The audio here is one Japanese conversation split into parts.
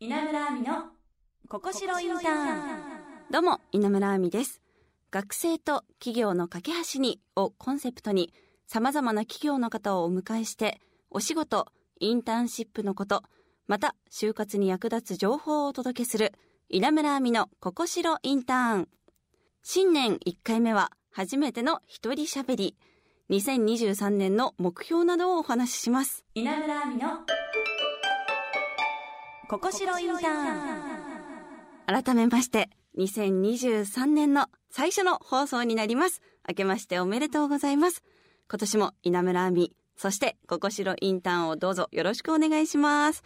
稲村亜美のここしろインターン。どうも稲村亜美です。学生と企業の架け橋にをコンセプトに様々な企業の方をお迎えしてお仕事インターンシップのことまた就活に役立つ情報をお届けする稲村亜美のここしろインターン。新年1回目は初めての一人喋り。2023年の目標などをお話しします。稲村亜美のここしろインターン。改めまして2023年の最初の放送になります。明けましておめでとうございます。今年も稲村亜美そしてここしろインターンをどうぞよろしくお願いします。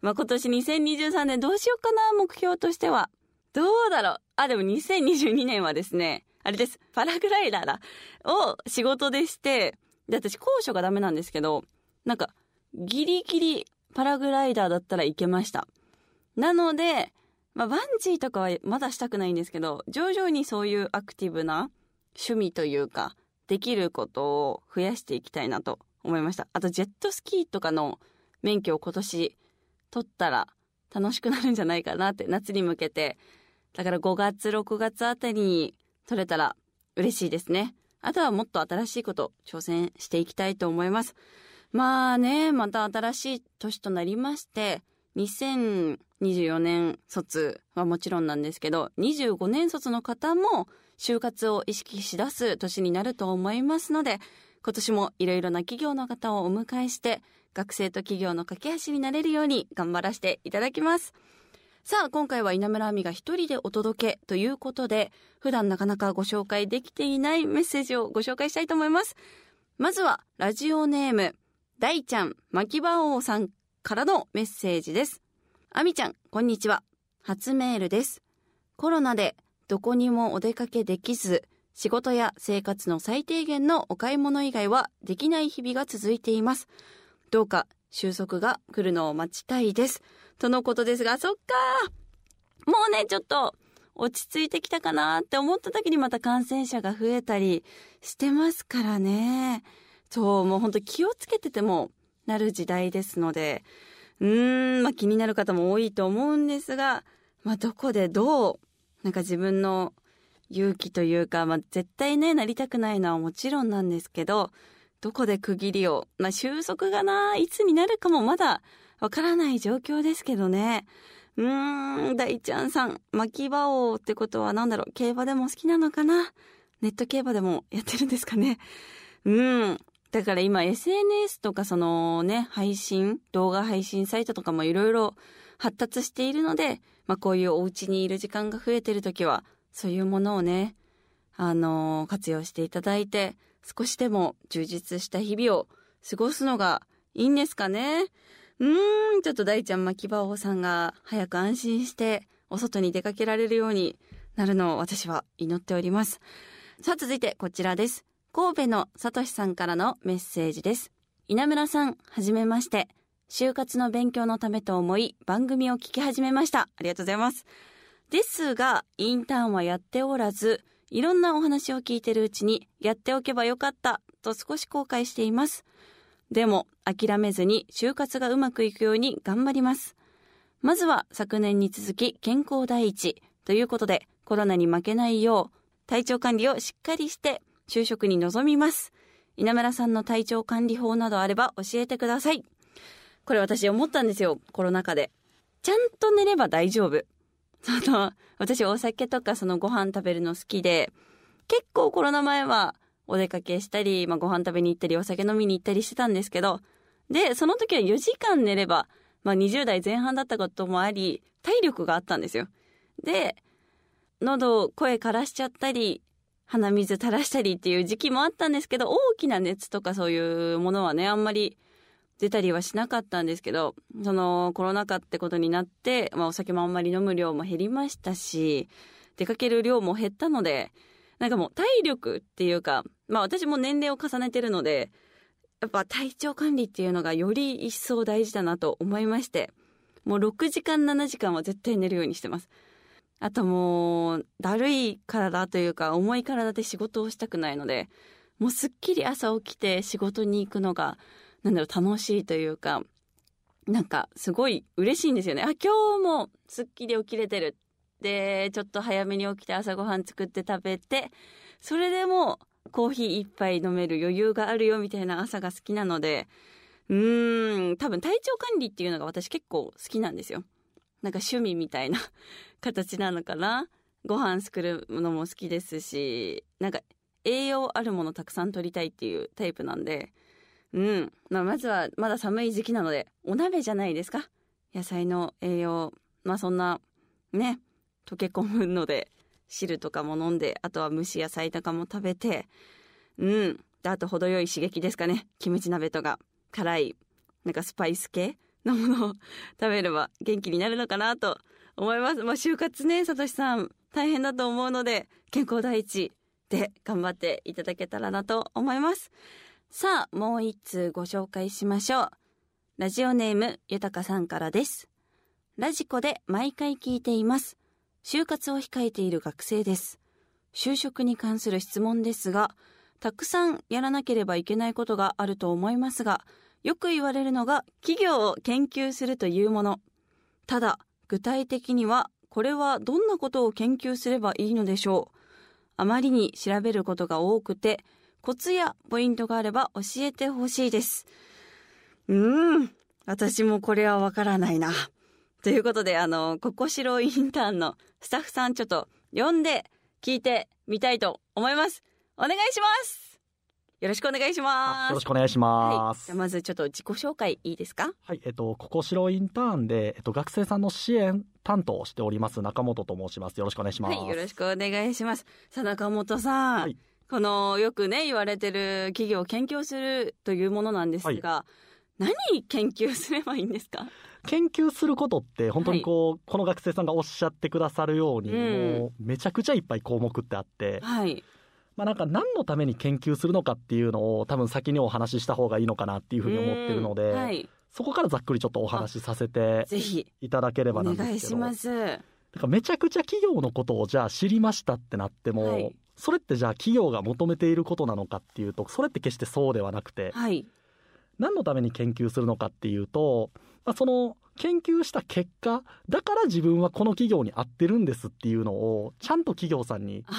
まあ、今年2023年どうしようかな目標としては。どうだろう。あでも2022年はですねあれです。パラグライダーだ。を仕事でしてで私高所がダメなんですけどなんかギリギリパラグライダーだったらいけました。なので、まあ、バンジーとかはまだしたくないんですけど、徐々にそういうアクティブな趣味というか、できることを増やしていきたいなと思いました。あと、ジェットスキーとかの免許を今年取ったら楽しくなるんじゃないかなって、夏に向けて。だから5月、6月あたりに取れたら嬉しいですね。あとはもっと新しいこと挑戦していきたいと思います。まあね、また新しい年となりまして、2024年卒はもちろんなんですけど、25年卒の方も就活を意識し出す年になると思いますので、今年もいろいろな企業の方をお迎えして、学生と企業の架け橋になれるように頑張らせていただきます。さあ、今回は稲村亜美が一人でお届けということで、普段なかなかご紹介できていないメッセージをご紹介したいと思います。まずは、ラジオネーム、大ちゃん、牧場王さんからのメッセージです。あみちゃん、こんにちは。初メールです。コロナでどこにもお出かけできず、仕事や生活の最低限のお買い物以外はできない日々が続いています。どうか収束が来るのを待ちたいです。とのことですが、そっかもうね、ちょっと落ち着いてきたかなって思った時にまた感染者が増えたりしてますからね。そう、もう本当気をつけててもなる時代ですので、うーん、まあ気になる方も多いと思うんですが、まあどこでどう、なんか自分の勇気というか、まあ絶対ね、なりたくないのはもちろんなんですけど、どこで区切りを、まあ収束がな、いつになるかもまだわからない状況ですけどね。うーん、大ちゃんさん、巻き場王ってことは何だろう、競馬でも好きなのかな？ネット競馬でもやってるんですかね？うん。だから今 SNS とかそのね、配信、動画配信サイトとかもいろいろ発達しているので、まあこういうお家にいる時間が増えてる時は、そういうものをね、あのー、活用していただいて、少しでも充実した日々を過ごすのがいいんですかね。うーん、ちょっと大ちゃん牧場王さんが早く安心してお外に出かけられるようになるのを私は祈っております。さあ続いてこちらです。神戸のさとしさんからのメッセージです。稲村さん、はじめまして。就活の勉強のためと思い番組を聞き始めました。ありがとうございます。ですが、インターンはやっておらず、いろんなお話を聞いてるうちに、やっておけばよかったと少し後悔しています。でも、諦めずに就活がうまくいくように頑張ります。まずは昨年に続き健康第一ということで、コロナに負けないよう、体調管理をしっかりして就職に臨みます。稲村さんの体調管理法などあれば教えてください。これ私思ったんですよ、コロナ禍で。ちゃんと寝れば大丈夫。その、私お酒とかそのご飯食べるの好きで、結構コロナ前はお出かけしたり、まあ、ご飯食べに行ったり、お酒飲みに行ったりしてたんですけど、で、その時は4時間寝れば、まあ、20代前半だったこともあり、体力があったんですよ。で、喉、声枯らしちゃったり、鼻水垂らしたりっていう時期もあったんですけど、大きな熱とかそういうものはね、あんまり出たりはしなかったんですけど、そのコロナ禍ってことになって、まあお酒もあんまり飲む量も減りましたし、出かける量も減ったので、なんかもう体力っていうか、まあ私も年齢を重ねてるので、やっぱ体調管理っていうのがより一層大事だなと思いまして、もう6時間7時間は絶対寝るようにしてます。あともう、だるい体というか、重い体で仕事をしたくないので、もうすっきり朝起きて仕事に行くのが、なんだろう、楽しいというか、なんかすごい嬉しいんですよね。あ、今日もすっきり起きれてる。で、ちょっと早めに起きて朝ごはん作って食べて、それでもコーヒー一杯飲める余裕があるよみたいな朝が好きなので、うーん、多分体調管理っていうのが私結構好きなんですよ。なんか趣味みたいな 形なのかな。ご飯作るのも好きですし、なんか栄養あるものたくさん取りたいっていうタイプなんで、うん。まあ、まずはまだ寒い時期なので、お鍋じゃないですか。野菜の栄養。まあそんな、ね、溶け込むので、汁とかも飲んで、あとは蒸し野菜とかも食べて、うん。であと程よい刺激ですかね。キムチ鍋とか、辛い、なんかスパイス系のものを食べれば元気になるのかなと思います。まあ就活ね、さとしさん、大変だと思うので、健康第一で頑張っていただけたらなと思います。さあ、もう一通ご紹介しましょう。ラジオネーム、ゆたかさんからです。ラジコで毎回聞いています。就活を控えている学生です。就職に関する質問ですが、たくさんやらなければいけないことがあると思いますが、よく言われるのが企業を研究するというもの。ただ、具体的には、これはどんなことを研究すればいいのでしょう。あまりに調べることが多くて、コツやポイントがあれば教えてほしいです。うーん、私もこれはわからないな。ということで、あの、ここしろインターンのスタッフさんちょっと呼んで聞いてみたいと思います。お願いしますよろしくお願いしあます。よろしくお願いします。はい、じゃあまずちょっと自己紹介いいですか？はい、えっと、ここしろインターンで、えっと、学生さんの支援担当をしております中本と申します。よろしくお願いします。はい、よろしくお願いします。さあ、中本さん。はいこの、よくね、言われてる企業を研究するというものなんですが、何研究すればいいんですか？研究することって、本当にこう、この学生さんがおっしゃってくださるように、うんもう、めちゃくちゃいっぱい項目ってあって、はい。まあなんか何のために研究するのかっていうのを多分先にお話しした方がいいのかなっていうふうに思ってるので、うんはい。そこからざっくりちょっとお話しさせていただけれおばなん願いですけど。します。だからめちゃくちゃ企業のことをじゃあ知りましたってなっても、はいそれってじゃあ企業が求めていることなのかっていうとそれって決してそうではなくてはい。何のために研究するのかっていうと、まあ、その研究した結果だから自分はこの企業に合ってるんですっていうのをちゃんと企業さんにあ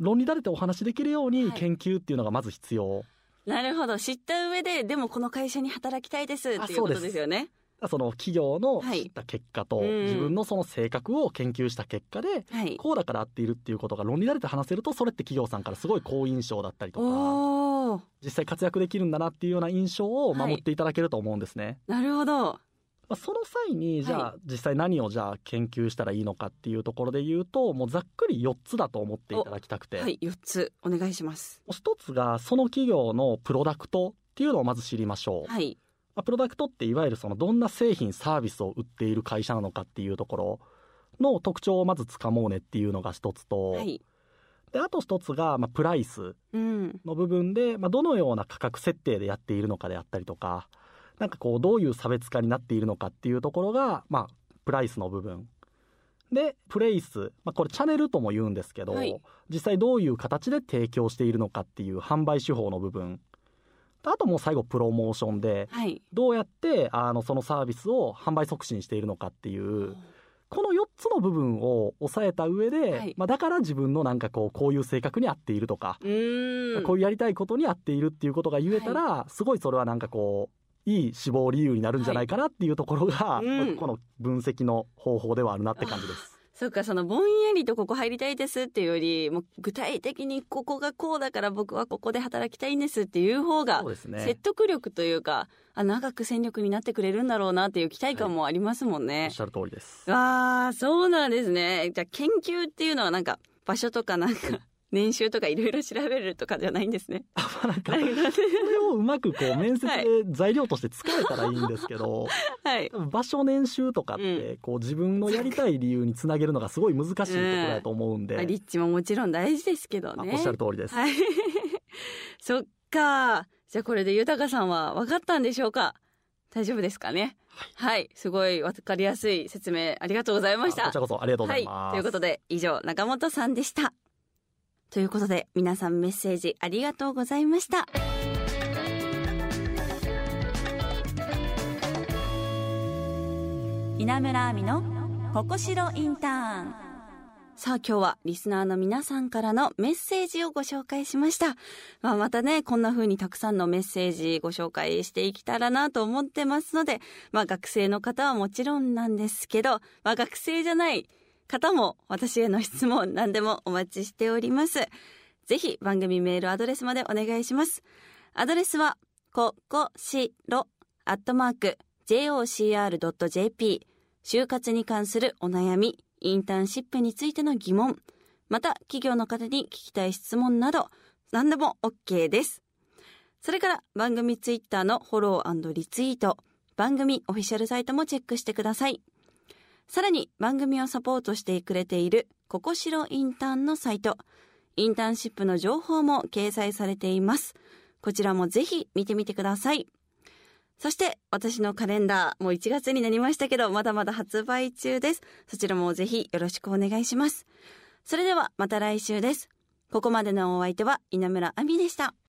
論理立ててお話しできるようにはい研究っていうのがまず必要、ーなるほど。知った上で、でもこの会社に働きたいですっていうことですよね。その企業のはい知った結果と、うん自分のその性格を研究した結果ではい。こうだから合っているっていうことが論理立てて話せるとそれって企業さんからすごい好印象だったりとか実際活躍できるんだなっていうような印象を守っていただけると思うんですね。なるほど。まあ、その際にじゃあ、は実際何をじゃあ研究したらいいのかっていうところで言うともうざっくり4つだと思っていただきたくて、はい、4つお願いします。1つがその企業のプロダクトっていうのをまず知りましょう。はい。まあ、プロダクトっていわゆるそのどんな製品サービスを売っている会社なのかっていうところの特徴をまずつかもうねっていうのが一つと、はい。であと一つが、まあ、プライスうん。の部分で、まあ、どのような価格設定でやっているのかであったりとかなんかこうどういう差別化になっているのかっていうところが、まあ、プライスの部分。でプレイス、まあ、これチャンネルとも言うんですけど、はい。実際どういう形で提供しているのかっていう販売手法の部分。あともう最後プロモーションではい。どうやってあのそのサービスを販売促進しているのかっていうこの4つの部分を抑えた上で、はい。まあ、だから自分のなんかこうこういう性格に合っているとか。こういうやりたいことに合っているっていうことが言えたら、すごいそれはなんかこういい志望理由になるんじゃないかなっていうところが、はいうんこの分析の方法ではあるなって感じです。そうか、そのぼんやりとここ入りたいですっていうより、もう具体的にここがこうだから僕はここで働きたいんですっていう方が説得力というか、あ、長く戦力になってくれるんだろうなっていう期待感もありますもんおねっ。しゃる通りです。わあ、そうなんですね。じゃあ研究っていうのはなんか場所とかなんか年収とかいろいろ調べるとかじゃないんですね。あまあなんかなんかそれをうまくこう面接はいで材料として使えたらいいんですけど、はい。場所年収とかってこう自分のやりたい理由につなげるのがすごい難しいところだと思うんで、まあリッチももちろん大事ですけどね。あおっしゃる通りです。はい。そっか。じゃあこれで豊さんは分かったんでしょうか？大丈夫ですかね？はい。すごい分かりやすい説明ありがとうございましたあこち。らこそありがとうございます。はい。ということで、以上、中本さんでした。ということで、皆さんメッセージありがとうございました。稲村亜美のここしろインターンさあ今日はリスナーの皆さんからのメッセージをご紹介しました。まあ、またね、こんな風にたくさんのメッセージご紹介していけたらなと思ってますので、まあ学生の方はもちろんなんですけど、まあ学生じゃない方も私への質問何でもお待ちしております。ぜひ番組メールアドレスまでお願いします。アドレスは、ここしろ、アットマーク、jocr.jp、就活に関するお悩み、インターンシップについての疑問、また企業の方に聞きたい質問など、何でも OK です。それから番組ツイッターのフォローリツイート、番組オフィシャルサイトもチェックしてください。さらに番組をサポートしてくれているココシロインターンのサイト、インターンシップの情報も掲載されています。こちらもぜひ見てみてください。そして私のカレンダーもう1月になりましたけどまだまだ発売中です。そちらもぜひよろしくお願いします。それではまた来週です。ここまでのお相手は稲村亜美でした。